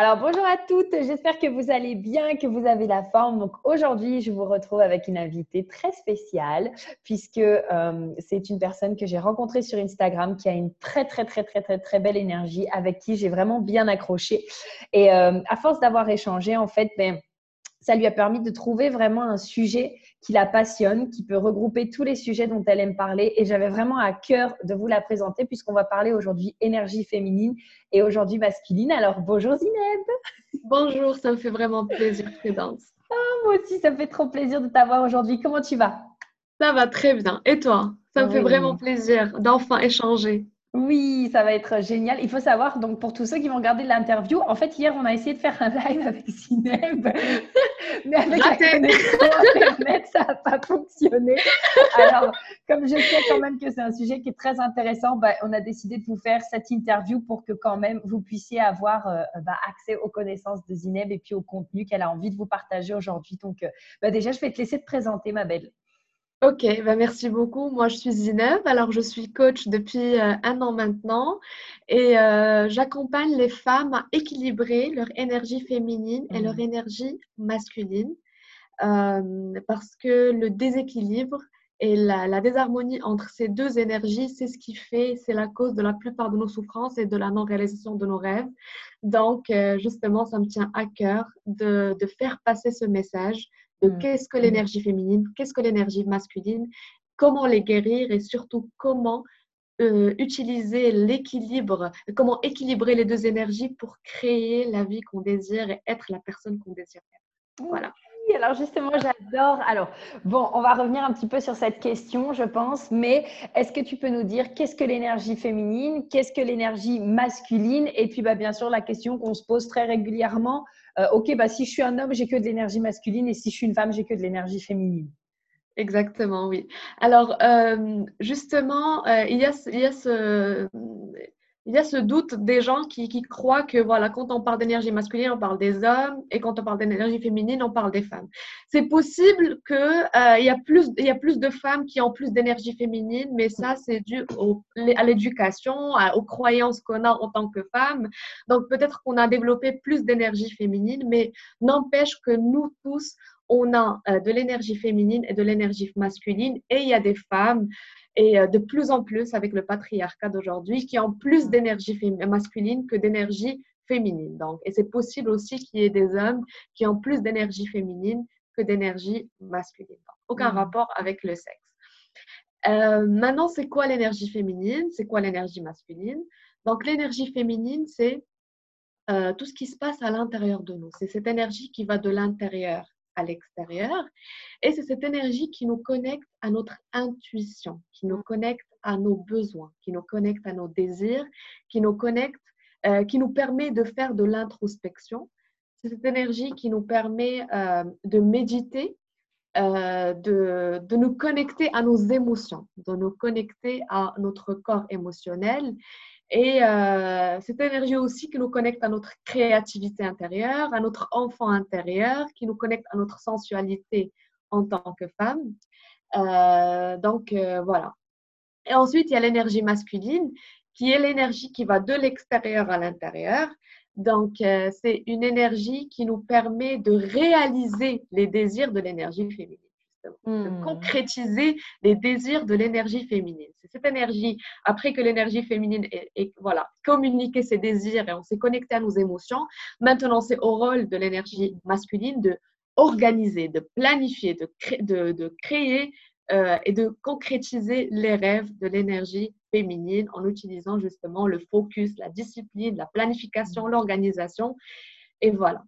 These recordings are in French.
Alors bonjour à toutes, j'espère que vous allez bien, que vous avez la forme. Donc aujourd'hui, je vous retrouve avec une invitée très spéciale puisque euh, c'est une personne que j'ai rencontrée sur Instagram qui a une très très très très très très belle énergie avec qui j'ai vraiment bien accroché. Et euh, à force d'avoir échangé, en fait, ben, ça lui a permis de trouver vraiment un sujet qui la passionne, qui peut regrouper tous les sujets dont elle aime parler. Et j'avais vraiment à cœur de vous la présenter puisqu'on va parler aujourd'hui énergie féminine et aujourd'hui masculine. Alors bonjour Zineb. Bonjour, ça me fait vraiment plaisir, Prudence. Oh, moi aussi, ça me fait trop plaisir de t'avoir aujourd'hui. Comment tu vas? Ça va très bien. Et toi? Ça me fait vraiment plaisir d'enfin échanger. Oui, ça va être génial. Il faut savoir, donc pour tous ceux qui vont regarder l'interview, en fait, hier, on a essayé de faire un live avec Zineb, mais avec la connexion Internet, ça n'a pas fonctionné. Alors, comme je sais quand même que c'est un sujet qui est très intéressant, bah, on a décidé de vous faire cette interview pour que quand même vous puissiez avoir euh, bah, accès aux connaissances de Zineb et puis au contenu qu'elle a envie de vous partager aujourd'hui. Donc, euh, bah, déjà, je vais te laisser te présenter, ma belle. Ok, bah merci beaucoup. Moi, je suis Zineb. Alors, je suis coach depuis euh, un an maintenant et euh, j'accompagne les femmes à équilibrer leur énergie féminine et leur mmh. énergie masculine euh, parce que le déséquilibre et la, désharmonie entre ces deux énergies, c'est ce qui fait, c'est la cause de la plupart de nos souffrances et de la non-réalisation de nos rêves. Donc, justement, ça me tient à cœur de, de faire passer ce message de mmh. qu'est-ce que l'énergie féminine, qu'est-ce que l'énergie masculine, comment les guérir et surtout comment euh, utiliser l'équilibre, comment équilibrer les deux énergies pour créer la vie qu'on désire et être la personne qu'on désire être. Voilà. Oui, alors justement, j'adore. Alors, bon, on va revenir un petit peu sur cette question, je pense, mais est-ce que tu peux nous dire qu'est-ce que l'énergie féminine, qu'est-ce que l'énergie masculine? Et puis, bah, bien sûr, la question qu'on se pose très régulièrement, euh, ok, bah, si je suis un homme, j'ai que de l'énergie masculine et si je suis une femme, j'ai que de l'énergie féminine. Exactement, oui. Alors, euh, justement, il, y a, il, y a ce, il y a ce doute des gens qui, croient que voilà, quand on parle d'énergie masculine, on parle des hommes, et quand on parle d'énergie féminine, on parle des femmes. C'est possible qu'il euh, y, a plus, y a plus de femmes qui ont plus d'énergie féminine, mais ça, c'est dû à l'éducation, aux croyances qu'on a en tant que femme. Donc, peut-être qu'on a développé plus d'énergie féminine, mais n'empêche que nous tous, on a euh, de l'énergie féminine et de l'énergie masculine, et il y a des femmes et euh, de plus en plus avec le patriarcat d'aujourd'hui qui ont plus mm. d'énergie masculine que d'énergie féminine. Donc, et c'est possible aussi qu'il y ait des hommes qui ont plus d'énergie féminine que d'énergie masculine. aucun mm. rapport avec le sexe. Euh, maintenant, c'est quoi l'énergie féminine? C'est quoi l'énergie masculine? Donc, l'énergie féminine, c'est euh, tout ce qui se passe à l'intérieur de nous. C'est cette énergie qui va de l'intérieur à l'extérieur. Et c'est cette énergie qui nous connecte à notre intuition, qui nous connecte à nos besoins, qui nous connecte à nos désirs, qui nous connecte, euh, qui nous permet de faire de l'introspection. C'est cette énergie qui nous permet euh, de méditer, euh, de, de, nous connecter à nos émotions, de nous connecter à notre corps émotionnel et euh, cette énergie aussi qui nous connecte à notre créativité intérieure, à notre enfant intérieur, qui nous connecte à notre sensualité en tant que femme. Euh, donc euh, voilà. Et ensuite, il y a l'énergie masculine, qui est l'énergie qui va de l'extérieur à l'intérieur. Donc, c'est une énergie qui nous permet de réaliser les désirs de l'énergie féminine de hmm. concrétiser les désirs de l'énergie féminine. C'est cette énergie, après que l'énergie féminine est, voilà, communiqué ses désirs et on s'est connecté à nos émotions, maintenant c'est au rôle de l'énergie masculine de organiser, de planifier, de, de, créer euh, et de concrétiser les rêves de l'énergie féminine en utilisant justement le focus, la discipline, la planification, hmm. l'organisation. Et voilà.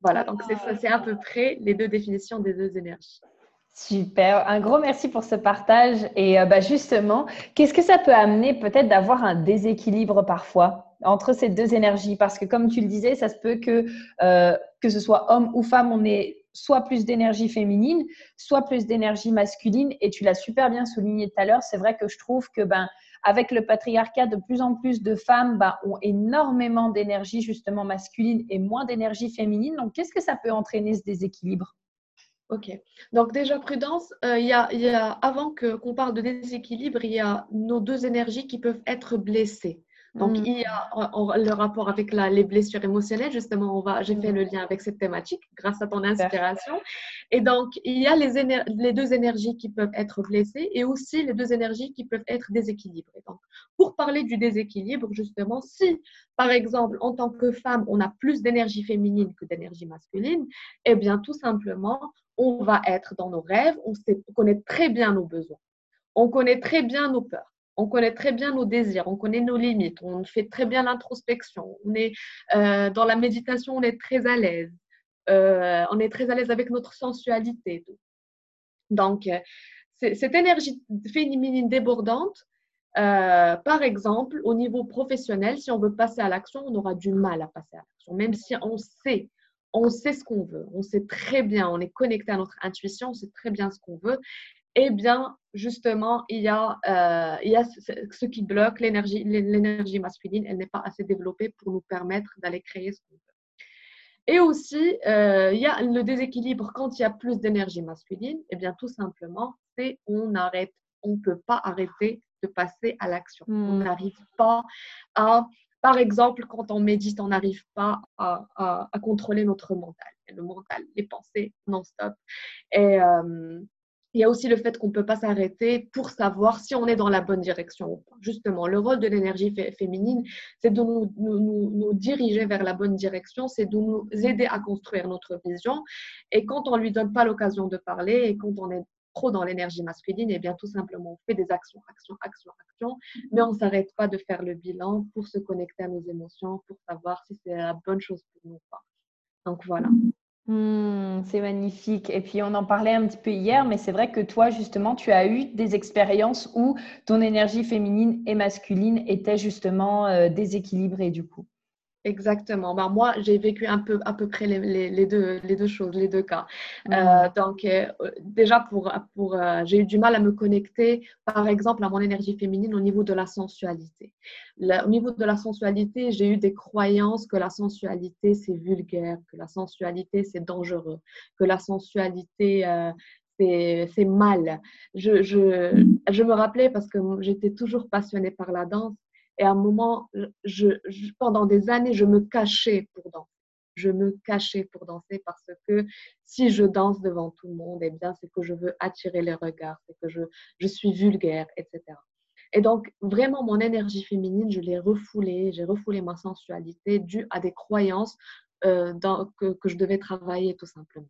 Voilà, donc c'est à peu près les deux définitions des deux énergies. Super, un gros merci pour ce partage. Et euh, bah, justement, qu'est-ce que ça peut amener peut-être d'avoir un déséquilibre parfois entre ces deux énergies? Parce que comme tu le disais, ça se peut que, euh, que ce soit homme ou femme, on ait soit plus d'énergie féminine, soit plus d'énergie masculine. Et tu l'as super bien souligné tout à l'heure, c'est vrai que je trouve que ben, avec le patriarcat, de plus en plus de femmes ben, ont énormément d'énergie justement masculine et moins d'énergie féminine. Donc, qu'est-ce que ça peut entraîner ce déséquilibre? Ok. Donc déjà, prudence, euh, il y, a, avant qu'on parle de déséquilibre, il y a nos deux énergies qui peuvent être blessées. Donc, Mm. il y a euh, le rapport avec la, les blessures émotionnelles. Justement, on va, j'ai fait le lien avec cette thématique grâce à ton inspiration. Et donc, il y a les, éner- les deux énergies qui peuvent être blessées et aussi les deux énergies qui peuvent être déséquilibrées. Donc, pour parler du déséquilibre, justement, si, par exemple, en tant que femme, on a plus d'énergie féminine que d'énergie masculine, eh bien, tout simplement, on va être dans nos rêves, on, connaît très bien nos besoins, on connaît très bien nos peurs. On connaît très bien nos désirs, on connaît nos limites, on fait très bien l'introspection, on est euh, dans la méditation, on est très à l'aise, euh, on est très à l'aise avec notre sensualité. Donc, euh, cette énergie féminine débordante, par exemple, au niveau professionnel, si on veut passer à l'action, on aura du mal à passer à l'action, même si on sait, on sait ce qu'on veut, on sait très bien, on est connecté à notre intuition, on sait très bien ce qu'on veut. Eh bien, justement, il y a, euh, il y a ce, ce qui bloque l'énergie, l'énergie masculine, elle n'est pas assez développée pour nous permettre d'aller créer ce qu'on veut. Et aussi, euh, il y a le déséquilibre quand il y a plus d'énergie masculine. Eh bien, tout simplement, c'est on arrête, on ne peut pas arrêter de passer à l'action. On n'arrive pas à, par exemple, quand on médite, on n'arrive pas à, contrôler notre mental, le mental, les pensées non-stop. Et euh, il y a aussi le fait qu'on ne peut pas s'arrêter pour savoir si on est dans la bonne direction ou pas. Justement, le rôle de l'énergie féminine, c'est de nous, nous, nous, diriger vers la bonne direction, c'est de nous aider à construire notre vision. Et quand on ne lui donne pas l'occasion de parler et quand on est trop dans l'énergie masculine, et eh bien tout simplement on fait des actions, actions, actions, actions, mais on ne s'arrête pas de faire le bilan pour se connecter à nos émotions, pour savoir si c'est la bonne chose pour nous ou pas. Donc voilà. Mmh, c'est magnifique. Et puis, on en parlait un petit peu hier, mais c'est vrai que toi, justement, tu as eu des expériences où ton énergie féminine et masculine étaient justement euh, déséquilibrées, du coup. Exactement. Ben, moi, j'ai vécu un peu à peu près les, les, les, deux, les deux choses, les deux cas. Mmh. Euh, donc, euh, déjà, pour, pour, euh, j'ai eu du mal à me connecter, par exemple, à mon énergie féminine au niveau de la sensualité. Le, au niveau de la sensualité, j'ai eu des croyances que la sensualité, c'est vulgaire, que la sensualité, c'est dangereux, que la sensualité, c'est mal. Je, je, je me rappelais parce que j'étais toujours passionnée par la danse et à un moment, pendant des années, je me cachais pour danser. Je me cachais pour danser parce que si je danse devant tout le monde, eh bien, c'est que je veux attirer les regards, c'est que je, je suis vulgaire, etc. Et donc, vraiment, mon énergie féminine, je l'ai refoulée, j'ai refoulé ma sensualité due à des croyances euh, que, que, je devais travailler tout simplement.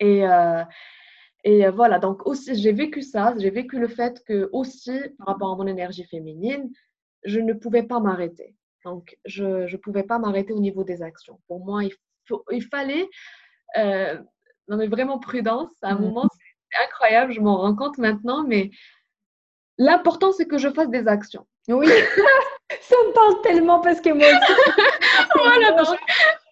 Et, euh, et voilà, donc aussi, j'ai vécu ça, j'ai vécu le fait que aussi, par rapport à mon énergie féminine, je ne pouvais pas m'arrêter. Donc, je ne pouvais pas m'arrêter au niveau des actions. Pour moi, il, faut, il fallait, euh, non mais vraiment prudence. À un mmh. moment, c'est incroyable, je m'en rends compte maintenant, mais l'important, c'est que je fasse des actions. Oui, ça me parle tellement parce que moi aussi, voilà, donc...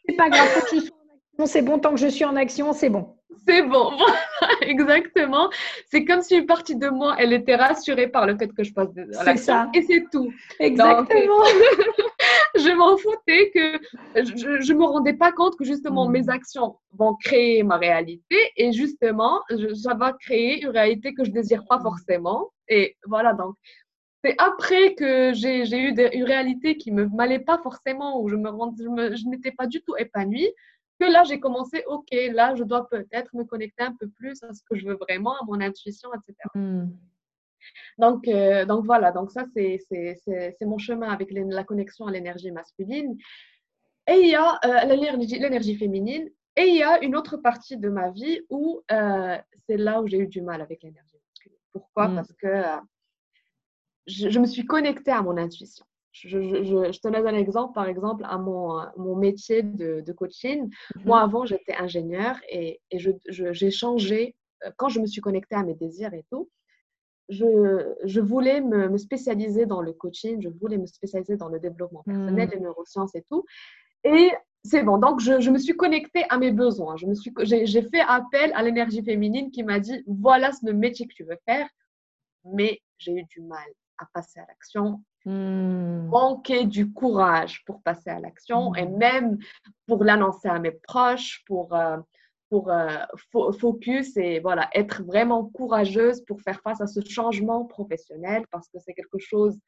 c'est pas grave, faut que je sois c'est bon, tant que je suis en action, c'est bon. C'est bon, exactement. C'est comme si une partie de moi, elle était rassurée par le fait que je passe de C'est ça. Et c'est tout. Exactement. Donc, je m'en foutais que je ne me rendais pas compte que justement mmh. mes actions vont créer ma réalité et justement, je, ça va créer une réalité que je désire pas forcément. Et voilà, donc c'est après que j'ai eu des, une réalité qui ne m'allait pas forcément, où je me, rend, je, je n'étais pas du tout épanouie que là, j'ai commencé, OK, là, je dois peut-être me connecter un peu plus à ce que je veux vraiment, à mon intuition, etc. Mm. Donc, euh, donc voilà, donc ça, c'est mon chemin avec les, la connexion à l'énergie masculine. Et il y a euh, l'énergie féminine. Et il y a une autre partie de ma vie où euh, c'est là où j'ai eu du mal avec l'énergie masculine. Pourquoi? Mm. Parce que je, je me suis connectée à mon intuition. Je, je, je, te donne un exemple, par exemple, à mon, mon métier de, de coaching. Mm-hmm. Moi, avant, j'étais ingénieure et, et j'ai changé, quand je me suis connectée à mes désirs et tout, je, voulais me, me, spécialiser dans le coaching, je voulais me spécialiser dans le développement personnel, les neurosciences et tout. Et c'est bon, donc je, je, me suis connectée à mes besoins. J'ai fait appel à l'énergie féminine qui m'a dit, voilà ce métier que tu veux faire, mais j'ai eu du mal à passer à l'action Mmh. manquer du courage pour passer à l'action mmh. et même pour l'annoncer à mes proches, pour, euh, pour euh, fo focus et voilà, être vraiment courageuse pour faire face à ce changement professionnel parce que c'est quelque chose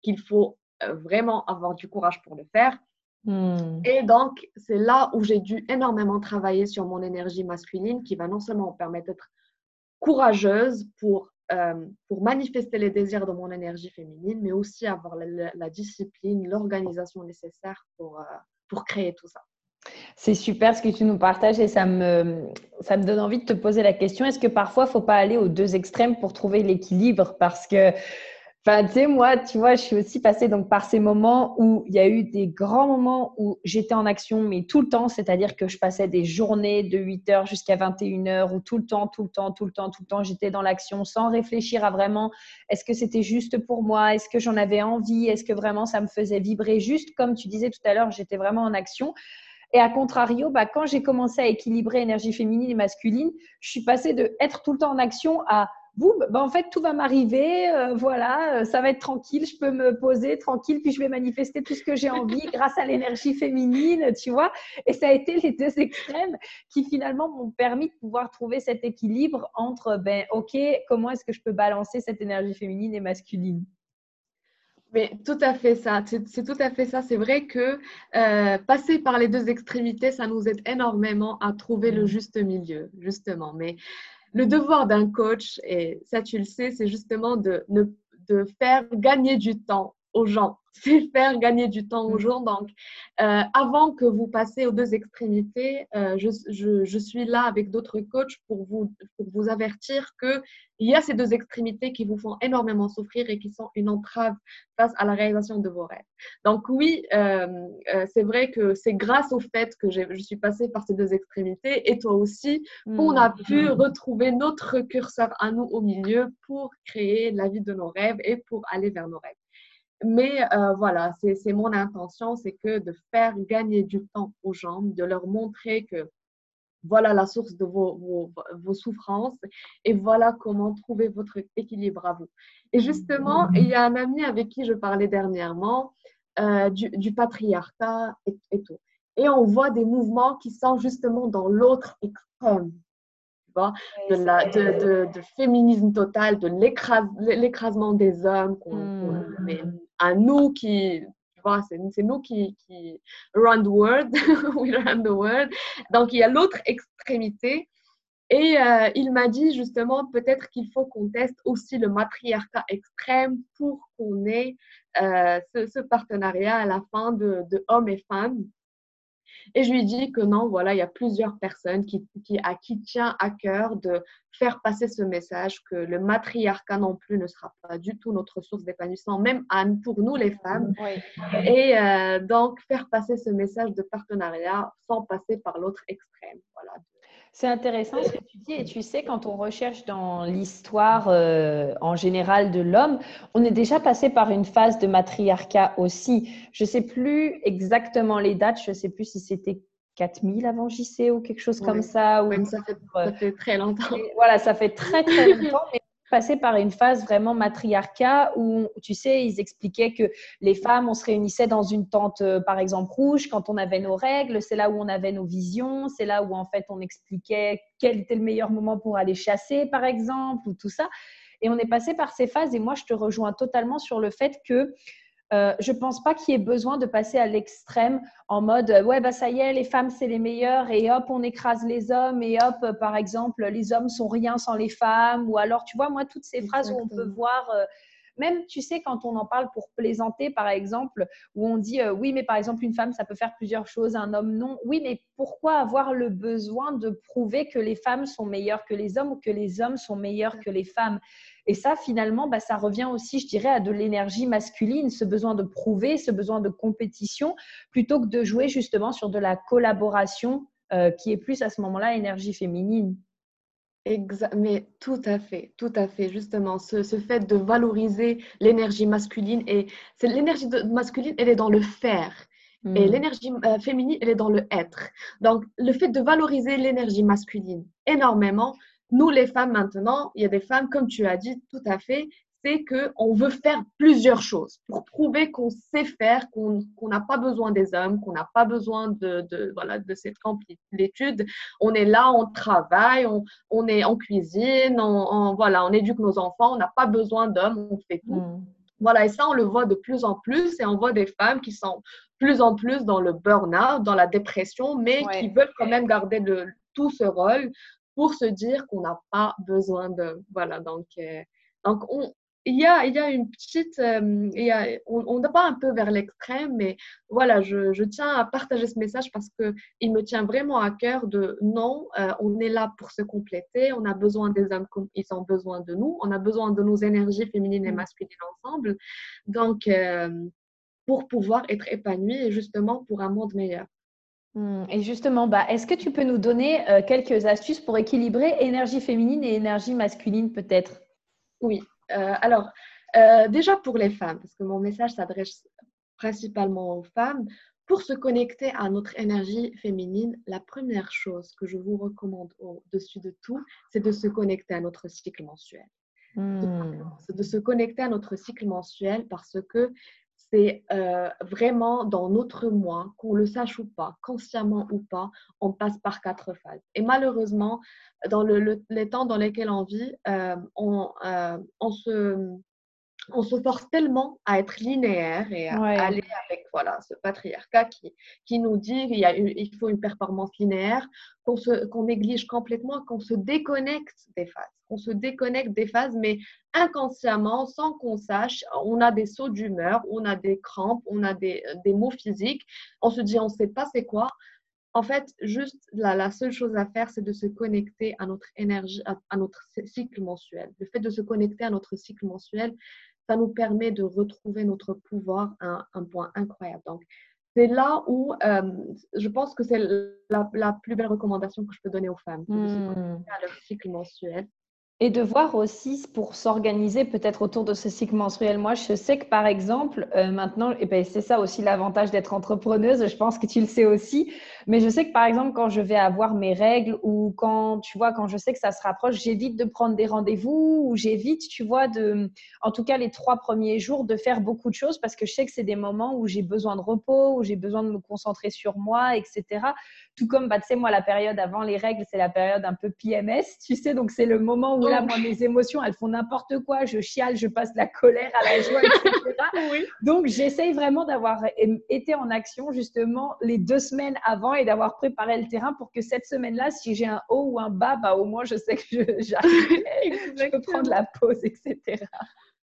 qu'il faut vraiment avoir du courage pour le faire. Hmm. Et donc, c'est là où j'ai dû énormément travailler sur mon énergie masculine qui va non seulement me permettre d'être courageuse pour, euh, pour manifester les désirs de mon énergie féminine, mais aussi avoir la, discipline, l'organisation nécessaire pour, euh, pour créer tout ça. C'est super ce que tu nous partages et ça me, ça me donne envie de te poser la question, est-ce que parfois il ne faut pas aller aux deux extrêmes pour trouver l'équilibre? Parce que Sais, moi, tu vois, je suis aussi passée donc par ces moments où il y a eu des grands moments où j'étais en action, mais tout le temps, c'est-à-dire que je passais des journées de 8 heures jusqu'à 21 heures, où tout le temps, tout le temps, tout le temps, tout le temps, j'étais dans l'action sans réfléchir à vraiment est-ce que c'était juste pour moi, est-ce que j'en avais envie, est-ce que vraiment ça me faisait vibrer? Juste comme tu disais tout à l'heure, j'étais vraiment en action. Et à contrario, bah, quand j'ai commencé à équilibrer énergie féminine et masculine, je suis passée de être tout le temps en action à bah, en fait, tout va m'arriver, euh, voilà, euh, ça va être tranquille, je peux me poser tranquille, puis je vais manifester tout ce que j'ai envie grâce à l'énergie féminine, tu vois. Et ça a été les deux extrêmes qui finalement m'ont permis de pouvoir trouver cet équilibre entre, ben, ok, comment est-ce que je peux balancer cette énergie féminine et masculine? Mais tout à fait ça, c'est tout à fait ça. C'est vrai que euh, passer par les deux extrémités, ça nous aide énormément à trouver le mmh. juste milieu, justement. Mais le devoir d'un coach, et ça tu le sais, c'est justement de, de faire gagner du temps aux gens c'est faire gagner du temps aux mm. gens. Donc, euh, avant que vous passez aux deux extrémités, euh, je, je, je, suis là avec d'autres coachs pour vous, pour vous avertir qu'il y a ces deux extrémités qui vous font énormément souffrir et qui sont une entrave face à la réalisation de vos rêves. Donc, oui, euh, c'est vrai que c'est grâce au fait que je suis passée par ces deux extrémités et toi aussi, qu'on a mm. pu retrouver notre curseur à nous au milieu pour créer la vie de nos rêves et pour aller vers nos rêves. Mais euh, voilà, c'est mon intention, c'est que de faire gagner du temps aux gens, de leur montrer que voilà la source de vos, vos, souffrances et voilà comment trouver votre équilibre à vous. Et justement, il y a un ami avec qui je parlais dernièrement euh, du, patriarcat et, tout. Et on voit des mouvements qui sont justement dans l'autre extrême. de, la, de, de, féminisme total, de l'écrasement des hommes qu'on mmh à nous qui, c'est nous qui, qui the world, we the world. Donc, il y a l'autre extrémité. Et euh, il m'a dit justement, peut-être qu'il faut qu'on teste aussi le matriarcat extrême pour qu'on ait euh, ce, partenariat à la fin de hommes et femmes et je lui dis que non, voilà, il y a plusieurs personnes qui, qui, à qui tient à cœur de faire passer ce message que le matriarcat non plus ne sera pas du tout notre source d'épanouissement, même pour nous les femmes. Et euh, donc, faire passer ce message de partenariat sans passer par l'autre extrême. Voilà, c'est intéressant ce que tu dis. Et tu sais, quand on recherche dans l'histoire euh, en général de l'homme, on est déjà passé par une phase de matriarcat aussi. Je ne sais plus exactement les dates. Je ne sais plus si c'était 4000 avant JC ou quelque chose comme ça. Ou... ça, fait, ça, fait, très longtemps. voilà, ça fait très très longtemps. Mais passé par une phase vraiment matriarcat où, tu sais, ils expliquaient que les femmes, on se réunissait dans une tente, euh, par exemple, rouge quand on avait nos règles. C'est là où on avait nos visions. C'est là où, en fait, on expliquait quel était le meilleur moment pour aller chasser, par exemple, ou tout ça. Et on est passé par ces phases. Et moi, je te rejoins totalement sur le fait que euh, je ne pense pas qu'il y ait besoin de passer à l'extrême en mode euh, ouais bah ça y est les femmes c'est les meilleures et hop on écrase les hommes et hop euh, par exemple les hommes sont rien sans les femmes ou alors tu vois moi toutes ces phrases où on peut voir même tu sais quand on en parle pour plaisanter par exemple où on dit oui mais par exemple une femme ça peut faire plusieurs choses un homme non oui mais pourquoi avoir le besoin de prouver que les femmes sont meilleures que les hommes ou que les hommes sont meilleurs que les femmes? Et ça, finalement, bah, ça revient aussi, je dirais, à de l'énergie masculine, ce besoin de prouver, ce besoin de compétition, plutôt que de jouer justement sur de la collaboration euh, qui est plus à ce moment-là énergie féminine. Exact, mais tout à fait, tout à fait, justement, ce, fait de valoriser l'énergie masculine et c'est l'énergie masculine, elle est dans le faire. Et hmm. l'énergie euh, féminine, elle est dans le être. Donc, le fait de valoriser l'énergie masculine énormément, nous, les femmes, maintenant, il y a des femmes, comme tu as dit tout à fait, c'est qu'on veut faire plusieurs choses pour prouver qu'on sait faire, qu'on n'a pas besoin des hommes, qu'on n'a pas besoin de, de, voilà, de cette amplitude. On est là, on travaille, on, on est en cuisine, on, voilà, on éduque nos enfants, on n'a pas besoin d'hommes, on fait tout. Mm. Voilà, et ça, on le voit de plus en plus et on voit des femmes qui sont plus en plus dans le burn-out, dans la dépression, mais qui veulent quand même garder tout ce rôle pour se dire qu'on n'a pas besoin de. Voilà, donc, euh, donc on, il y a, il y a une petite, euh, il y a, on, ne va pas un peu vers l'extrême, mais voilà, je, je, tiens à partager ce message parce que il me tient vraiment à cœur de non, euh, on est là pour se compléter, on a besoin des hommes comme ils ont besoin de nous, on a besoin de nos énergies féminines et mmh. masculines ensemble, donc euh, pour pouvoir être épanoui et justement pour un monde meilleur. Mmh. Et justement, bah, est-ce que tu peux nous donner quelques astuces pour équilibrer énergie féminine et énergie masculine peut-être? Oui, euh, alors, euh, déjà pour les femmes, parce que mon message s'adresse principalement aux femmes, pour se connecter à notre énergie féminine, la première chose que je vous recommande au-dessus de tout, c'est de se connecter à notre cycle mensuel. Hmm. De se connecter à notre cycle mensuel parce que c'est euh, vraiment dans notre mois, qu'on le sache ou pas, consciemment ou pas, on passe par quatre phases. Et malheureusement, dans les temps dans lesquels on vit, euh, euh, on, se, on se force tellement à être linéaire et à aller avec voilà, ce patriarcat qui, qui nous dit qu'il il faut une performance linéaire, qu'on qu'on néglige complètement, qu'on se déconnecte des phases. On se déconnecte des phases, mais inconsciemment, sans qu'on sache, on a des sauts d'humeur, on a des crampes, on a des, des maux physiques. On se dit, on ne sait pas c'est quoi. En fait, juste la, la seule chose à faire, c'est de se connecter à notre énergie, à, notre cycle mensuel. Le fait de se connecter à notre cycle mensuel, ça nous permet de retrouver notre pouvoir à un, point incroyable. Donc, c'est là où euh, je pense que c'est la, plus belle recommandation que je peux donner aux femmes, de se hmm. à leur cycle mensuel. Et de voir aussi pour s'organiser peut-être autour de ce cycle menstruel. Moi, je sais que par exemple, euh, maintenant, et ben, c'est ça aussi l'avantage d'être entrepreneuse, je pense que tu le sais aussi, mais je sais que par exemple, quand je vais avoir mes règles ou quand, tu vois, quand je sais que ça se rapproche, j'évite de prendre des rendez-vous ou j'évite, tu vois, de, en tout cas les trois premiers jours, de faire beaucoup de choses parce que je sais que c'est des moments où j'ai besoin de repos, où j'ai besoin de me concentrer sur moi, etc. Tout comme, bah, tu sais, moi, la période avant les règles, c'est la période un peu PMS, tu sais, donc c'est le moment où là, moi, mes émotions, elles font n'importe quoi, je chiale, je passe de la colère à la joie, etc. Donc, j'essaye vraiment d'avoir été en action justement les deux semaines avant et d'avoir préparé le terrain pour que cette semaine-là, si j'ai un haut ou un bas, bah, au moins, je sais que j'arrive, je peux prendre la pause, etc.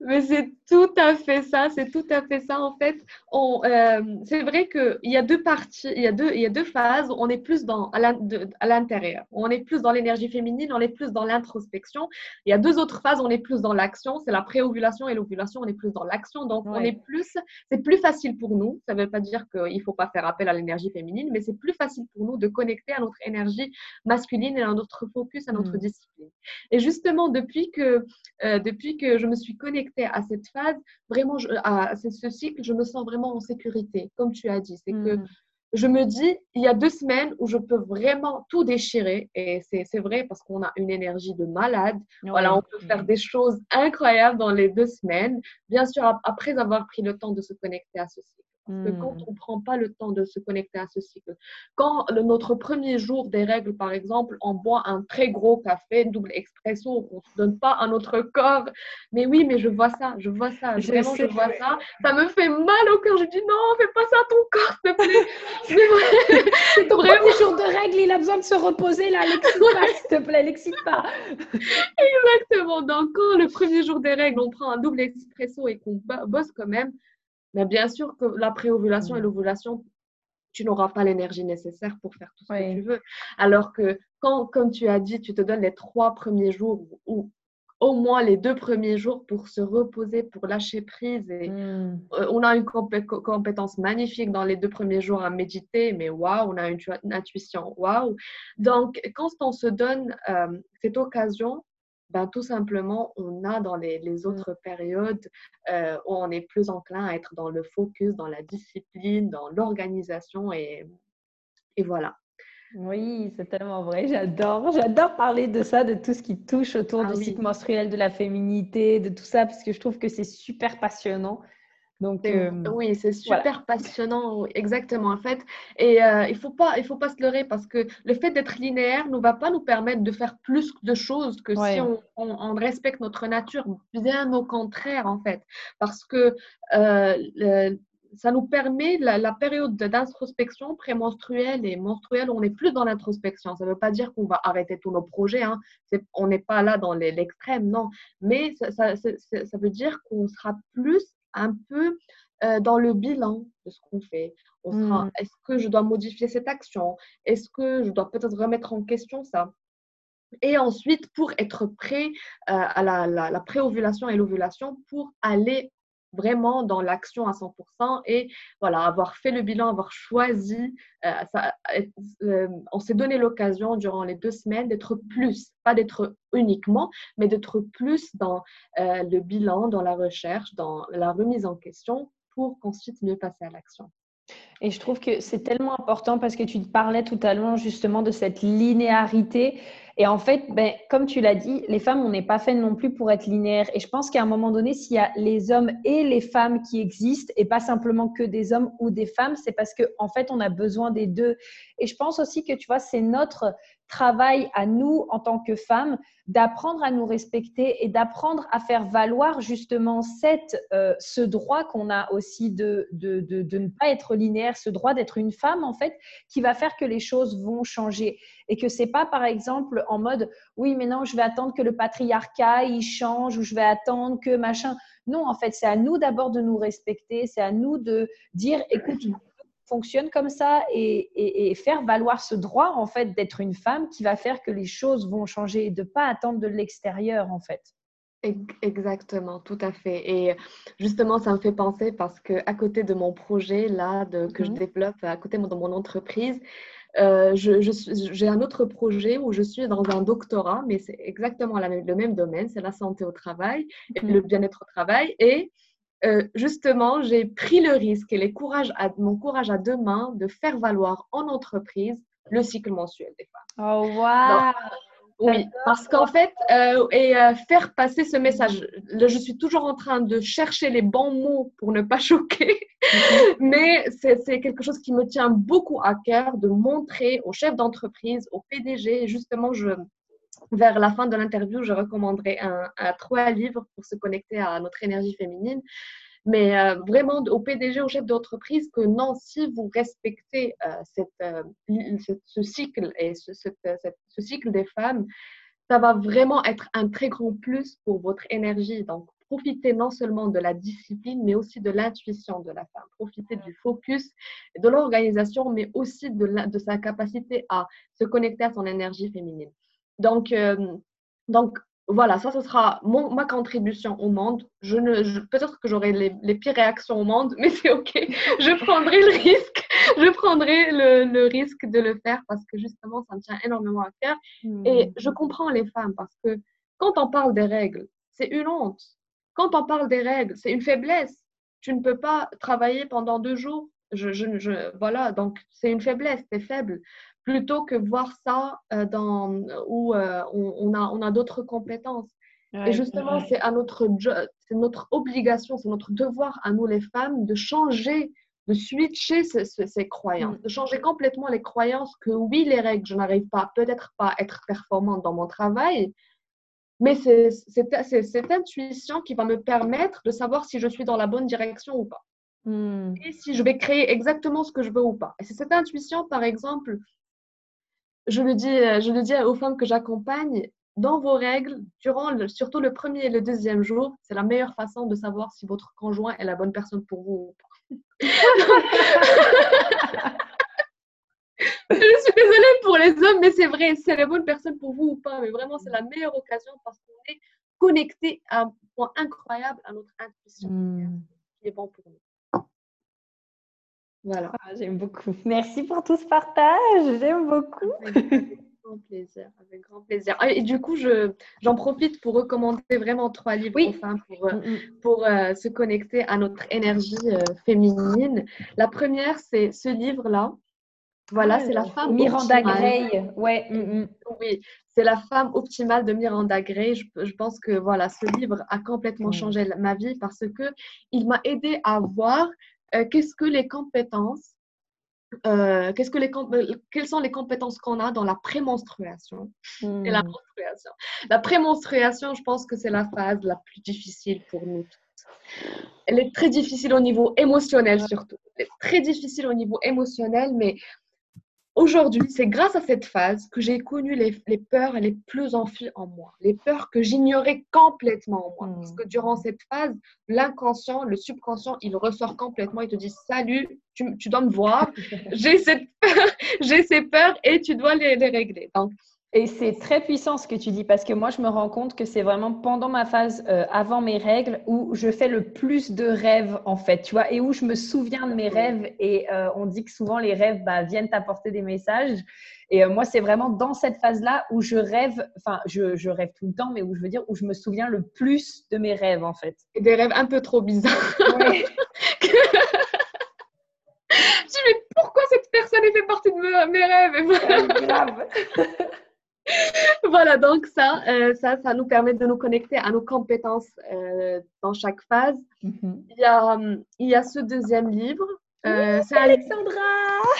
Mais c'est tout à fait ça, c'est tout à fait ça. En fait, euh, c'est vrai qu'il y a deux parties, il y a deux, il y a deux phases. On est plus dans, à l'intérieur. On est plus dans l'énergie féminine, on est plus dans l'introspection. Il y a deux autres phases, on est plus dans l'action. C'est la préovulation et l'ovulation, on est plus dans l'action. Donc, on est plus, c'est plus facile pour nous. Ça ne veut pas dire qu'il ne faut pas faire appel à l'énergie féminine, mais c'est plus facile pour nous de connecter à notre énergie masculine et à notre focus, à notre mm. discipline. Et justement, depuis que, euh, depuis que je me suis connectée à cette phase, vraiment, à ce cycle, je me sens vraiment en sécurité, comme tu as dit. C'est que hmm. je me dis, il y a deux semaines où je peux vraiment tout déchirer. Et c'est vrai parce qu'on a une énergie de malade. Voilà, on peut faire des choses incroyables dans les deux semaines. Bien sûr, après avoir pris le temps de se connecter à ce cycle. Parce que quand hmm. on ne prend pas le temps de se connecter à ce cycle, quand le, notre premier jour des règles, par exemple, on boit un très gros café, double expresso, on ne se donne pas à notre corps. Mais oui, mais je vois ça, je vois ça, je vraiment, je vois ça. Ça me fait mal au cœur. Je dis non, fais pas ça à ton corps, s'il te plaît. C'est ton premier jour de règles, il a besoin de se reposer là. L'excite pas, s'il te plaît, l'excite pas. Exactement. Donc, quand le premier jour des règles, on prend un double expresso et qu'on bosse quand même, mais bien sûr que la préovulation et mm. l'ovulation, tu n'auras pas l'énergie nécessaire pour faire tout ce que tu veux. Alors que quand, comme tu as dit, tu te donnes les trois premiers jours ou au moins les deux premiers jours pour se reposer, pour lâcher prise. Et mm. euh, on a une compétence magnifique dans les deux premiers jours à méditer, mais waouh, on a une, intuition, waouh. Donc, quand on se donne euh, cette occasion, ben, tout simplement, on a dans les, les mmh. autres périodes euh, où on est plus enclin à être dans le focus, dans la discipline, dans l'organisation et, et voilà. Oui, c'est tellement vrai. J'adore. J'adore parler de ça, de tout ce qui touche autour ah du cycle menstruel, de la féminité, de tout ça, parce que je trouve que c'est super passionnant. Donc, euh, oui, c'est super passionnant, exactement en fait. Et euh, il faut pas, il faut pas se leurrer parce que le fait d'être linéaire ne va pas nous permettre de faire plus de choses que si on, respecte notre nature. Bien au contraire en fait, parce que euh, ça nous permet la, période d'introspection prémenstruelle et menstruelle, on n'est plus dans l'introspection. Ça ne veut pas dire qu'on va arrêter tous nos projets. Hein. On n'est pas là dans l'extrême, non. Mais ça, ça veut dire qu'on sera plus un peu euh, dans le bilan de ce qu'on fait. On sera, mmh. est-ce que je dois modifier cette action? Est-ce que je dois peut-être remettre en question ça? Et ensuite, pour être prêt euh, à la, la, la préovulation et l'ovulation, pour aller vraiment dans l'action à 100% et voilà, avoir fait le bilan, avoir choisi, euh, ça, euh, on s'est donné l'occasion durant les deux semaines d'être plus, pas d'être uniquement, mais d'être plus dans euh, le bilan, dans la recherche, dans la remise en question pour qu'ensuite mieux passer à l'action. Et je trouve que c'est tellement important parce que tu parlais tout à l'heure justement de cette linéarité. Et en fait, ben, comme tu l'as dit, les femmes, on n'est pas fait non plus pour être linéaires. Et je pense qu'à un moment donné, s'il y a les hommes et les femmes qui existent, et pas simplement que des hommes ou des femmes, c'est parce qu'en en fait, on a besoin des deux. Et je pense aussi que, tu vois, c'est notre travail à nous en tant que femmes d'apprendre à nous respecter et d'apprendre à faire valoir justement cette, euh, ce droit qu'on a aussi de, de, de, ne pas être linéaire, ce droit d'être une femme en fait, qui va faire que les choses vont changer et que c'est pas par exemple en mode oui mais non je vais attendre que le patriarcat il change ou je vais attendre que machin. Non en fait c'est à nous d'abord de nous respecter, c'est à nous de dire écoute fonctionne comme ça et, faire valoir ce droit en fait d'être une femme qui va faire que les choses vont changer et de pas attendre de l'extérieur en fait. Exactement, tout à fait. Et justement, ça me fait penser parce que à côté de mon projet là de, que je développe, à côté de mon entreprise, euh, j'ai un autre projet où je suis dans un doctorat, mais c'est exactement le même domaine, c'est la santé au travail et mhm. le bien-être au travail. Et euh, justement, j'ai pris le risque et les courage à, mon courage à deux mains de faire valoir en entreprise le cycle mensuel des femmes. Oh, wow! Oui, parce qu'en fait, euh, et euh, faire passer ce message, je suis toujours en train de chercher les bons mots pour ne pas choquer, mhm. mais c'est quelque chose qui me tient beaucoup à cœur de montrer aux chefs d'entreprise, aux PDG, justement, je, vers la fin de l'interview, je recommanderai un, trois livres pour se connecter à notre énergie féminine. Mais euh, vraiment au PDG, au chef d'entreprise, que non, si vous respectez euh, cette, euh, ce, cycle et ce, ce, cycle des femmes, ça va vraiment être un très grand plus pour votre énergie. Donc, profitez non seulement de la discipline, mais aussi de l'intuition de la femme. Profitez du focus, de l'organisation, mais aussi de, de sa capacité à se connecter à son énergie féminine. Donc, donc voilà, ça, ce sera mon, ma contribution au monde. Je ne, peut-être que j'aurai les, pires réactions au monde, mais c'est OK. Je prendrai le risque. Je prendrai le, risque de le faire parce que justement, ça me tient énormément à cœur. Et hmm. je comprends les femmes parce que quand on parle des règles, c'est une honte. Quand on parle des règles, c'est une faiblesse. Tu ne peux pas travailler pendant deux jours. Je, je, je voilà, donc c'est une faiblesse, c'est faible plutôt que voir ça euh, dans, où euh, on, a, on a d'autres compétences. et justement, c'est à notre c'est notre obligation, c'est notre devoir à nous les femmes de changer, de switcher ces, croyances, mm. de changer complètement les croyances que oui, les règles, je n'arrive pas, peut-être pas à être performante dans mon travail, mais c'est cette intuition qui va me permettre de savoir si je suis dans la bonne direction ou pas. Mm. Et si je vais créer exactement ce que je veux ou pas. Et c'est cette intuition, par exemple, je le dis, euh, je le dis aux femmes que j'accompagne, dans vos règles, durant surtout le premier et le deuxième jour, c'est la meilleure façon de savoir si votre conjoint est la bonne personne pour vous ou pas. je suis désolée pour les hommes, mais c'est vrai, c'est la bonne personne pour vous ou pas. Mais vraiment, c'est la meilleure occasion parce qu'on est connecté à un point incroyable à notre intuition hmm. qui est bon pour nous. Voilà. Ah, j'aime beaucoup. Merci pour tout ce partage. J'aime beaucoup. Avec grand plaisir. Avec grand plaisir. Ah, et du coup, j'en profite pour recommander vraiment trois livres pour, euh, mm, mm. pour euh, se connecter à notre énergie euh, féminine. La première, c'est ce livre-là. Voilà, c'est la femme Miranda Gray. Ouais. Mm, mm. Oui, c'est la femme optimale de Miranda Gray. Je, pense que voilà, ce livre a complètement mm. changé ma vie parce que il m'a aidé à voir qu'est-ce que les compétences, euh, qu'est-ce que les euh, quelles sont les compétences qu'on a dans la prémenstruation et la menstruation? La prémenstruation, je pense que c'est la phase la plus difficile pour nous Elle est très difficile au niveau émotionnel surtout. Elle est très difficile au niveau émotionnel, mais Aujourd'hui, c'est grâce à cette phase que j'ai connu les, les, peurs les plus enfuies en moi, les peurs que j'ignorais complètement en moi. Parce que durant cette phase, l'inconscient, le subconscient, il ressort complètement, il te dit Salut, tu, tu dois me voir, j'ai cette j'ai ces peurs et tu dois les, les régler. Donc, et c'est très puissant ce que tu dis parce que moi, je me rends compte que c'est vraiment pendant ma phase euh, avant mes règles où je fais le plus de rêves en fait, tu vois, et où je me souviens de mes rêves. Et euh, on dit que souvent les rêves bah, viennent t'apporter des messages. Et euh, moi, c'est vraiment dans cette phase-là où je rêve, enfin, je, je, rêve tout le temps, mais où je veux dire, où je me souviens le plus de mes rêves en fait. Des rêves un peu trop bizarres. Ouais. je dis, mais pourquoi cette personne fait partie de mes rêves? Grave. voilà, donc ça, euh, ça, ça nous permet de nous connecter à nos compétences euh, dans chaque phase. Mhm. il, y a, il y a ce deuxième livre. Euh, c'est Alexandra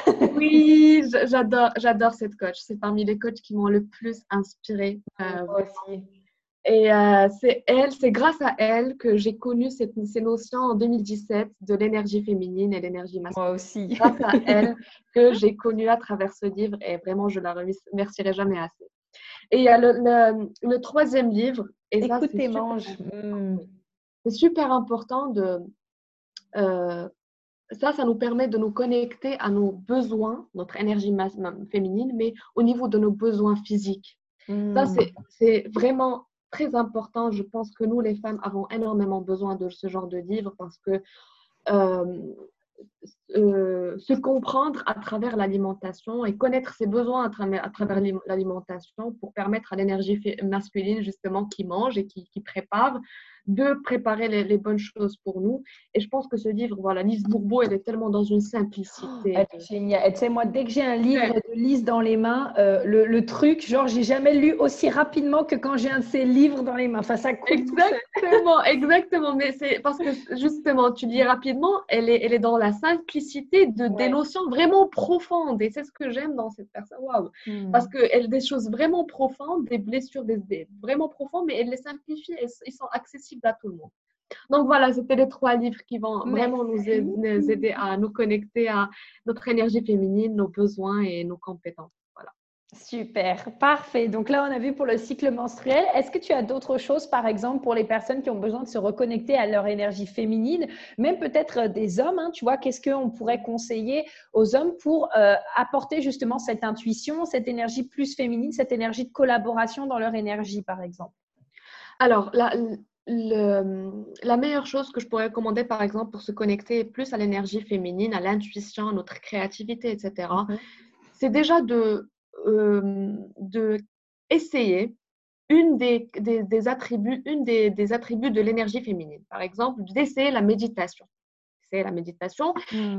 Oui, j'adore, j'adore cette coach. C'est parmi les coachs qui m'ont le plus inspirée. Moi aussi. Et c'est elle, c'est grâce à elle que j'ai connu cette, ces notions en 2017 de l'énergie féminine et l'énergie masculine. Moi aussi. Grâce à elle que j'ai connu à travers ce livre et vraiment je la remercierai jamais assez. Et il y a le, le, troisième livre. Et Écoute et mange. Hmm. C'est super important de. Euh, ça, ça nous permet de nous connecter à nos besoins, notre énergie féminine, mais au niveau de nos besoins physiques. Ça, hmm. c'est vraiment très important. Je pense que nous, les femmes, avons énormément besoin de ce genre de livre parce que euh, euh, se comprendre à travers l'alimentation et connaître ses besoins à, travers, l'alimentation pour permettre à l'énergie masculine justement qui mange et qui prépare de préparer les, bonnes choses pour nous. Et je pense que ce livre, voilà, Lise Bourbeau, elle est tellement dans une simplicité. Oh, elle est géniale. Tu sais, moi, dès que j'ai un livre de Lise dans les mains, euh, le, truc, genre, j'ai jamais lu aussi rapidement que quand j'ai un de ses livres dans les mains. Enfin, ça coûte Exactement, exactement. Mais c'est parce que justement, tu lis rapidement, elle est, elle est dans la simplicité de, des notions vraiment profondes. Et c'est ce que j'aime dans cette personne. Waouh! Hmm. Parce qu'elle a des choses vraiment profondes, des blessures des, vraiment profondes, mais elle les simplifie et ils sont accessibles à tout le monde. Donc voilà, c'était les trois livres qui vont vraiment nous aider, à nous connecter à notre énergie féminine, nos besoins et nos compétences. Voilà. Super, parfait. Donc là, on a vu pour le cycle menstruel. Est-ce que tu as d'autres choses, par exemple, pour les personnes qui ont besoin de se reconnecter à leur énergie féminine, même peut-être euh, des hommes, hein, tu vois, qu'est-ce qu'on pourrait conseiller aux hommes pour euh, apporter justement cette intuition, cette énergie plus féminine, cette énergie de collaboration dans leur énergie, par exemple? Alors, la, la meilleure chose que je pourrais recommander, par exemple, pour se connecter plus à l'énergie féminine, à l'intuition, à notre créativité, etc., mhm. c'est déjà de, euh, de essayer une des, des, attributs, une des, attributs de l'énergie féminine. Par exemple, d'essayer la méditation. C'est la méditation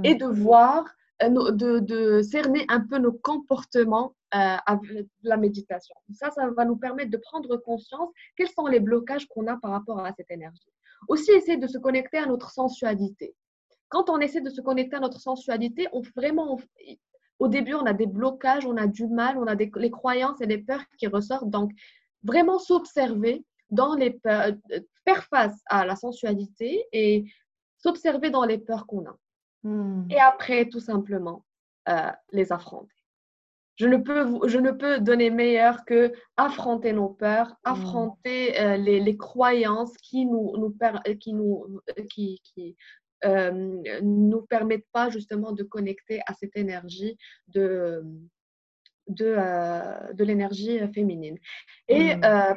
et de voir euh, de, cerner un peu nos comportements euh, avec la méditation. Ça, ça va nous permettre de prendre conscience quels sont les blocages qu'on a par rapport à cette énergie. Aussi, essayer de se connecter à notre sensualité. Quand on essaie de se connecter à notre sensualité, on vraiment, au début, on a des blocages, on a du mal, on a des, les croyances et les peurs qui ressortent. Donc, vraiment s'observer dans les peurs, euh, faire face à la sensualité et s'observer dans les peurs qu'on a. Hmm. Et après, tout simplement, euh, les affronter. Je ne, peux, je ne peux donner meilleur que affronter nos peurs, hmm. affronter euh, les, les, croyances qui nous, nous, qui nous, qui, qui, euh, nous permettent pas justement de connecter à cette énergie de, de, de l'énergie féminine. Et hmm.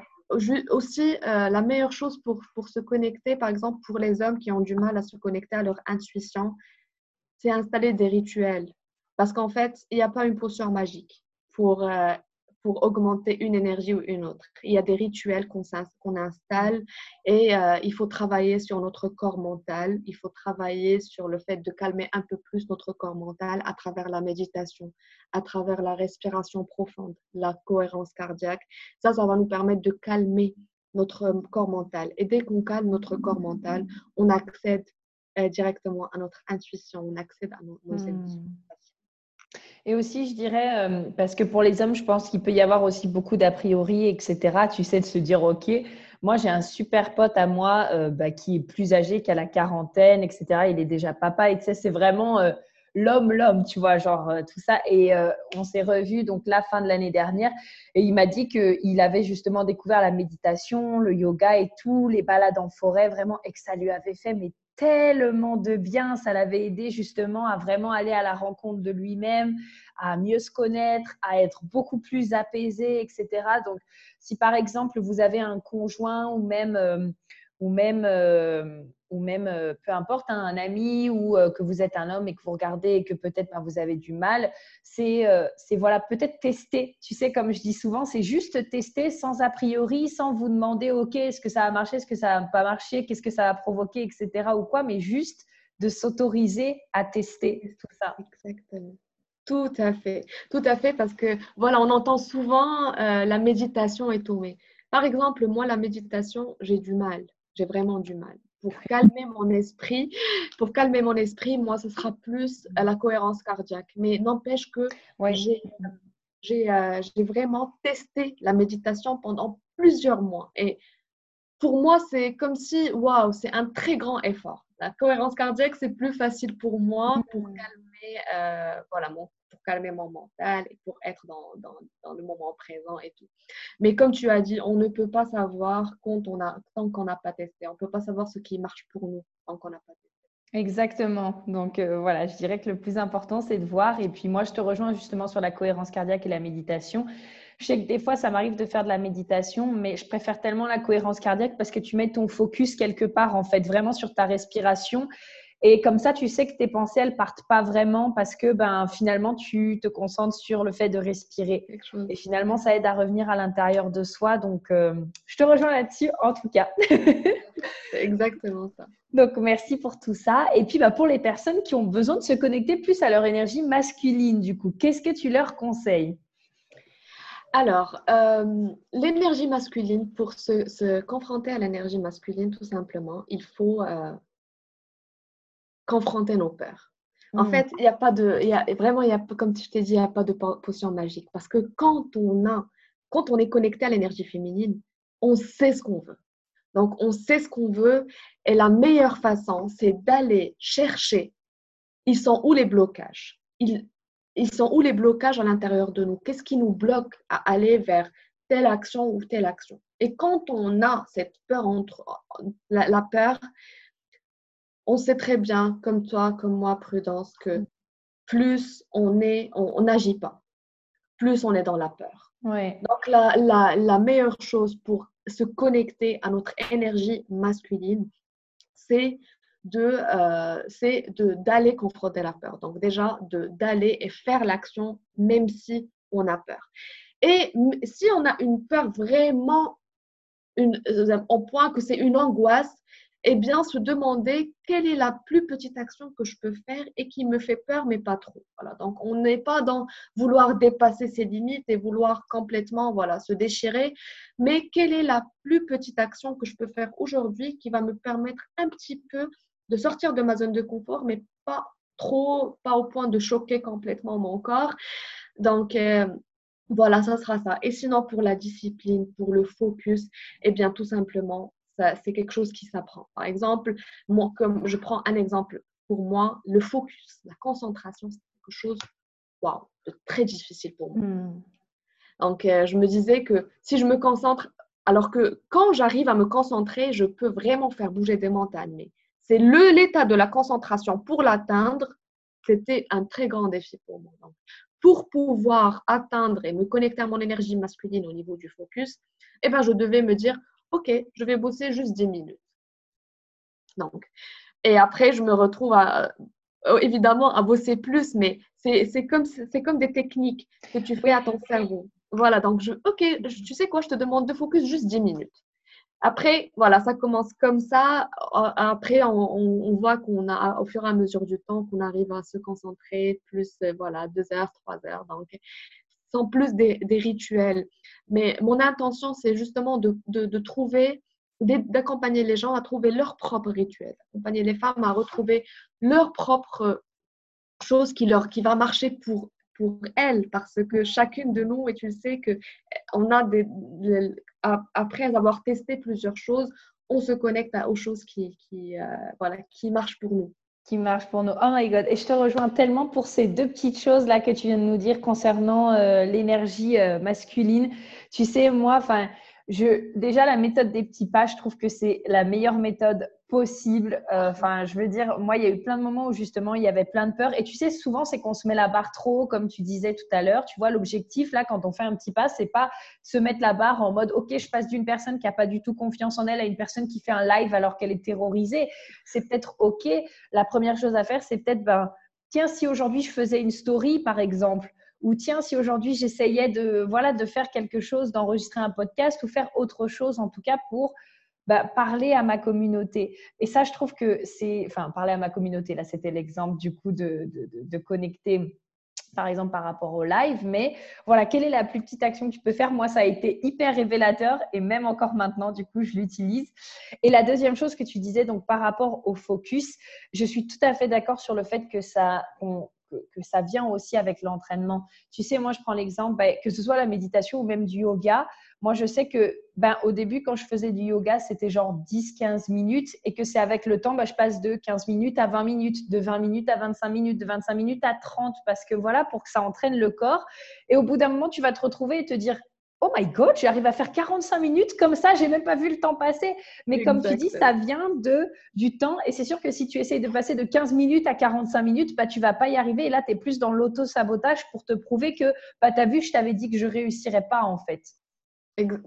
aussi, la meilleure chose pour, pour se connecter, par exemple, pour les hommes qui ont du mal à se connecter à leur intuition, c'est installer des rituels. Parce qu'en fait, il n'y a pas une posture magique pour, euh, pour augmenter une énergie ou une autre. Il y a des rituels qu'on installe et euh, il faut travailler sur notre corps mental. Il faut travailler sur le fait de calmer un peu plus notre corps mental à travers la méditation, à travers la respiration profonde, la cohérence cardiaque. Ça, ça va nous permettre de calmer notre corps mental. Et dès qu'on calme notre corps mental, on accède euh, directement à notre intuition, on accède à nos, hmm. émotions. Et aussi, je dirais, euh, parce que pour les hommes, je pense qu'il peut y avoir aussi beaucoup d'a priori, etc. Tu sais, de se dire, OK, moi, j'ai un super pote à moi euh, bah, qui est plus âgé qu'à la quarantaine, etc. Il est déjà papa, et tu sais, c'est vraiment l'homme, l'homme, tu vois, genre tout ça. Et on s'est revus donc la fin de l'année dernière, et il m'a dit qu'il avait justement découvert la méditation, le yoga et tout, les balades en forêt, vraiment, et que ça lui avait fait mais tellement de bien. Ça l'avait aidé justement à vraiment aller à la rencontre de lui-même, à mieux se connaître, à être beaucoup plus apaisé, etc. Donc, si par exemple vous avez un conjoint ou même, euh, ou même euh, ou même, euh, peu importe, hein, un ami ou euh, que vous êtes un homme et que vous regardez et que peut-être ben, vous avez du mal, euh, c'est voilà, peut-être tester. Tu sais, comme je dis souvent, c'est juste tester sans a priori, sans vous demander, OK, est-ce que ça a marché, est-ce que ça n'a pas marché, qu'est-ce que ça a provoqué, etc. ou quoi, mais juste de s'autoriser à tester tout ça. Exactement. Tout à fait, tout à fait, parce que voilà, on entend souvent la méditation est tombée. Par exemple, moi, la méditation, j'ai du mal, j'ai vraiment du mal pour calmer mon esprit, pour calmer mon esprit, moi, ce sera plus la cohérence cardiaque. Mais n'empêche que j'ai, euh, j'ai, vraiment testé la méditation pendant plusieurs mois. Et pour moi, c'est comme si, waouh, c'est un très grand effort. La cohérence cardiaque, c'est plus facile pour moi pour calmer, euh, voilà, mon calmer mon mental et pour être dans, dans, dans, le moment présent et tout. Mais comme tu as dit, on ne peut pas savoir quand on a, tant qu'on n'a pas testé. On ne peut pas savoir ce qui marche pour nous tant qu'on n'a pas testé. Exactement. Donc euh, voilà, je dirais que le plus important, c'est de voir. Et puis moi, je te rejoins justement sur la cohérence cardiaque et la méditation. Je sais que des fois, ça m'arrive de faire de la méditation, mais je préfère tellement la cohérence cardiaque parce que tu mets ton focus quelque part, en fait, vraiment sur ta respiration. Et comme ça, tu sais que tes pensées, elles partent pas vraiment parce que ben, finalement, tu te concentres sur le fait de respirer. Et finalement, ça aide à revenir à l'intérieur de soi. Donc, euh, je te rejoins là-dessus, en tout cas. C'est exactement ça. Donc, merci pour tout ça. Et puis, bah, pour les personnes qui ont besoin de se connecter plus à leur énergie masculine, du coup, qu'est-ce que tu leur conseilles? Alors, euh, l'énergie masculine, pour se, confronter à l'énergie masculine, tout simplement, il faut euh, confronter nos peurs. En mmh. fait, il n'y a pas de, y a, vraiment, y a, comme je t'ai dit, il n'y a pas de potion magique. Parce que quand on a, quand on est connecté à l'énergie féminine, on sait ce qu'on veut. Donc, on sait ce qu'on veut. Et la meilleure façon, c'est d'aller chercher, ils sont où les blocages? Ils, ils sont où les blocages à l'intérieur de nous? Qu'est-ce qui nous bloque à aller vers telle action ou telle action? Et quand on a cette peur entre la peur, on sait très bien, comme toi, comme moi, Prudence, que mm. plus on est, on n'agit pas, plus on est dans la peur. Donc, la, meilleure chose pour se connecter à notre énergie masculine, c'est de euh, d'aller confronter la peur. Donc déjà d'aller et faire l'action même si on a peur. Et si on a une peur vraiment une, euh, au point que c'est une angoisse, eh bien, se demander quelle est la plus petite action que je peux faire et qui me fait peur, mais pas trop. Voilà. Donc, on n'est pas dans vouloir dépasser ses limites et vouloir complètement voilà, se déchirer, mais quelle est la plus petite action que je peux faire aujourd'hui qui va me permettre un petit peu de sortir de ma zone de confort, mais pas trop, pas au point de choquer complètement mon corps. Donc, euh, voilà, ça sera ça. Et sinon, pour la discipline, pour le focus, eh bien, tout simplement, c'est quelque chose qui s'apprend. Par exemple, moi, comme je prends un exemple pour moi, le focus, la concentration, c'est quelque chose de très difficile pour moi. Hmm. Donc, euh, je me disais que si je me concentre, alors que quand j'arrive à me concentrer, je peux vraiment faire bouger des montagnes. Mais c'est l'état de la concentration pour l'atteindre, c'était un très grand défi pour moi. Donc, pour pouvoir atteindre et me connecter à mon énergie masculine au niveau du focus, eh ben, je devais me dire, OK, je vais bosser juste 10 minutes. Donc, et après, je me retrouve euh, évidemment à bosser plus, mais c'est comme, des techniques que tu fais à ton cerveau. voilà, donc je, ok, tu sais quoi, je te demande de focus juste 10 minutes. Après, voilà, ça commence comme ça. Après, on, voit qu'on a, au fur et à mesure du temps, qu'on arrive à se concentrer plus, voilà, deux heures, trois heures. Donc, sans plus des, rituels. Mais mon intention, c'est justement de, trouver d'accompagner les gens à trouver leur propre rituel, accompagner les femmes à retrouver leur propre chose qui, leur, qui va marcher pour, pour elles, parce que chacune de nous, et tu le sais, que on a des, après avoir testé plusieurs choses, on se connecte aux choses qui, qui, euh, voilà, qui marchent pour nous qui marchent pour nous. Oh my God. Et je te rejoins tellement pour ces deux petites choses là que tu viens de nous dire concernant euh, l'énergie euh, masculine. Tu sais, moi, enfin, je, déjà, la méthode des petits pas, je trouve que c'est la meilleure méthode possible. Euh, enfin, je veux dire, moi, il y a eu plein de moments où justement, il y avait plein de peur. Et tu sais, souvent, c'est qu'on se met la barre trop comme tu disais tout à l'heure. Tu vois, l'objectif, là, quand on fait un petit pas, c'est pas se mettre la barre en mode, OK, je passe d'une personne qui a pas du tout confiance en elle à une personne qui fait un live alors qu'elle est terrorisée. C'est peut-être OK. La première chose à faire, c'est peut-être, ben, tiens, si aujourd'hui je faisais une story, par exemple, ou tiens, si aujourd'hui j'essayais de, voilà, de faire quelque chose, d'enregistrer un podcast ou faire autre chose, en tout cas pour bah, parler à ma communauté. Et ça, je trouve que c'est, enfin, parler à ma communauté, là, c'était l'exemple du coup de, de, de, connecter par exemple par rapport au live, mais voilà, quelle est la plus petite action que tu peux faire? Moi, ça a été hyper révélateur et même encore maintenant, du coup, je l'utilise. Et la deuxième chose que tu disais, donc par rapport au focus, je suis tout à fait d'accord sur le fait que ça, que, ça vient aussi avec l'entraînement. Tu sais, moi, je prends l'exemple, ben, que ce soit la méditation ou même du yoga. Moi, je sais que ben, au début, quand je faisais du yoga, c'était genre 10-15 minutes et que c'est avec le temps, ben, je passe de 15 minutes à 20 minutes, de 20 minutes à 25 minutes, de 25 minutes à 30 parce que voilà, pour que ça entraîne le corps. Et au bout d'un moment, tu vas te retrouver et te dire oh my god, j'arrive à faire 45 minutes comme ça, j'ai même pas vu le temps passer. Mais comme tu dis, ça vient de du temps et c'est sûr que si tu essayes de passer de 15 minutes à 45 minutes, bah tu vas pas y arriver et là tu es plus dans l'auto-sabotage pour te prouver que bah tu as vu, je t'avais dit que je réussirais pas en fait.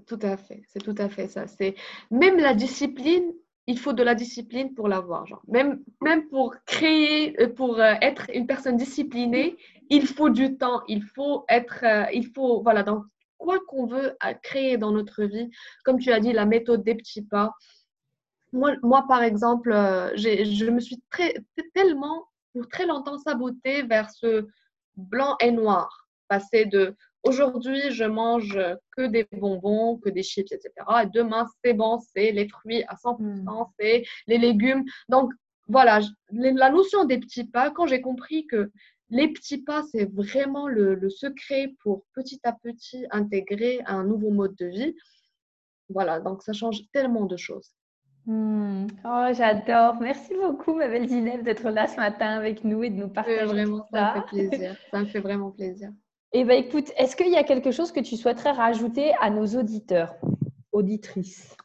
Tout à fait, c'est tout à fait ça. C'est même la discipline, il faut de la discipline pour l'avoir. Genre. Même, même pour créer, euh, pour euh, être une personne disciplinée, il faut du temps, il faut être, euh, il faut, voilà, donc quoi qu'on veut créer dans notre vie, comme tu as dit, la méthode des petits pas. Moi, moi par exemple, euh, je me suis très, tellement, pour très longtemps, sabotée vers ce blanc et noir. Passer de aujourd'hui, je mange que des bonbons, que des chips, etc. Et demain, c'est bon, c'est les fruits à 100%, hmm. c'est les légumes. Donc, voilà, la notion des petits pas, quand j'ai compris que les petits pas, c'est vraiment le, secret pour petit à petit intégrer un nouveau mode de vie. Voilà, donc ça change tellement de choses. Hmm. Oh, j'adore. Merci beaucoup, ma belle Zineb, d'être là ce matin avec nous et de nous partager vraiment, ça. Ça me fait plaisir. Ça me fait vraiment plaisir. Eh bien, écoute, est-ce qu'il y a quelque chose que tu souhaiterais rajouter à nos auditeurs, auditrices?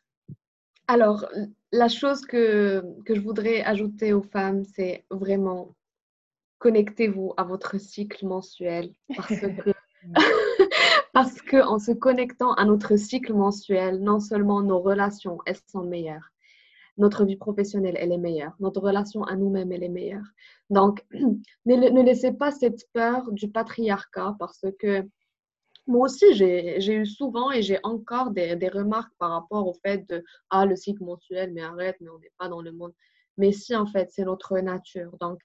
Alors, la chose que, que je voudrais ajouter aux femmes, c'est vraiment connectez-vous à votre cycle mensuel parce que parce que en se connectant à notre cycle mensuel, non seulement nos relations elles sont meilleures, notre vie professionnelle elle est meilleure, notre relation à nous-mêmes elle est meilleure. Donc ne, laissez pas cette peur du patriarcat parce que moi aussi, j'ai eu souvent et j'ai encore des, des, remarques par rapport au fait de Ah, le cycle mensuel, mais arrête, mais on n'est pas dans le monde. Mais si, en fait, c'est notre nature. Donc,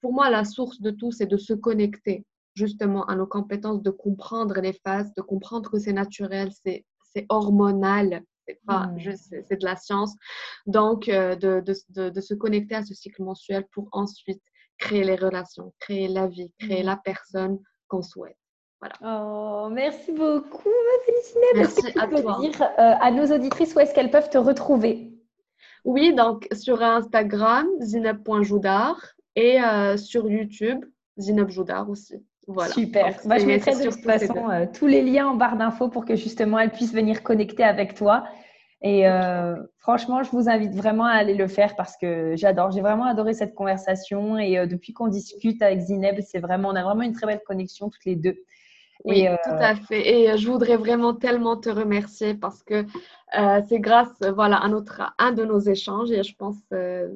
pour moi, la source de tout, c'est de se connecter justement à nos compétences, de comprendre les phases, de comprendre que c'est naturel, c'est hormonal, c'est pas mmh. juste, c'est de la science. Donc, euh, de, de, de, se connecter à ce cycle mensuel pour ensuite créer les relations, créer la vie, créer mmh. la personne qu'on souhaite. Voilà. Oh, merci beaucoup, ma Félicité. Merci à toi. dire euh, à nos auditrices où est-ce qu'elles peuvent te retrouver? Oui, donc sur Instagram, zineb.joudard et euh, sur YouTube, Zineb Joudar aussi. Voilà. Super. Moi, je mettrai de toute façon euh, tous les liens en barre d'infos pour que justement elle puisse venir connecter avec toi. Et euh, franchement, je vous invite vraiment à aller le faire parce que j'adore. J'ai vraiment adoré cette conversation et depuis qu'on discute avec Zineb, c'est vraiment, on a vraiment une très belle connexion toutes les deux. Oui, tout à fait. Et je voudrais vraiment tellement te remercier parce que c'est grâce voilà, à notre, un de nos échanges, il y a je pense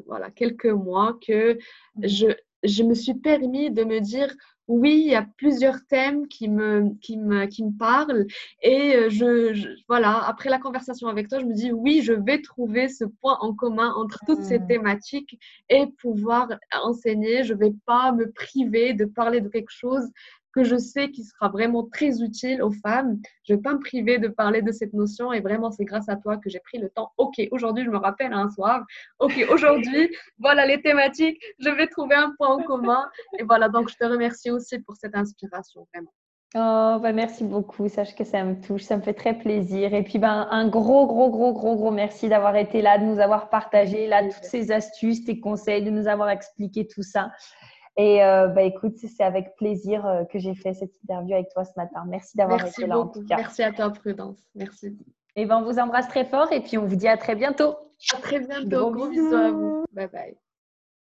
voilà, quelques mois, que mmh. je, je me suis permis de me dire oui, il y a plusieurs thèmes qui me, qui me, qui me parlent. Et euh, je, voilà, après la conversation avec toi, je me dis oui, je vais trouver ce point en commun entre toutes ces mmh. thématiques et pouvoir enseigner. Je ne vais pas me priver de parler de quelque chose que je sais qui sera vraiment très utile aux femmes. Je ne vais pas me priver de parler de cette notion et vraiment, c'est grâce à toi que j'ai pris le temps. Ok, aujourd'hui, je me rappelle un soir. Ok, aujourd'hui, voilà les thématiques. Je vais trouver un point en commun. Et voilà, donc je te remercie aussi pour cette inspiration, vraiment. Oh, bah merci beaucoup. Sache que ça me touche, ça me fait très plaisir. Et puis, ben, un gros, gros, gros, gros, gros merci d'avoir été là, de nous avoir partagé là toutes ces astuces, tes conseils, de nous avoir expliqué tout ça. Et euh, bah, écoute, c'est avec plaisir euh, que j'ai fait cette interview avec toi ce matin. Merci d'avoir été là en tout cas. Merci à toi, Prudence. Merci. Et ben, on vous embrasse très fort et puis on vous dit à très bientôt. À très bientôt. Gros, bisous à vous. Bye bye.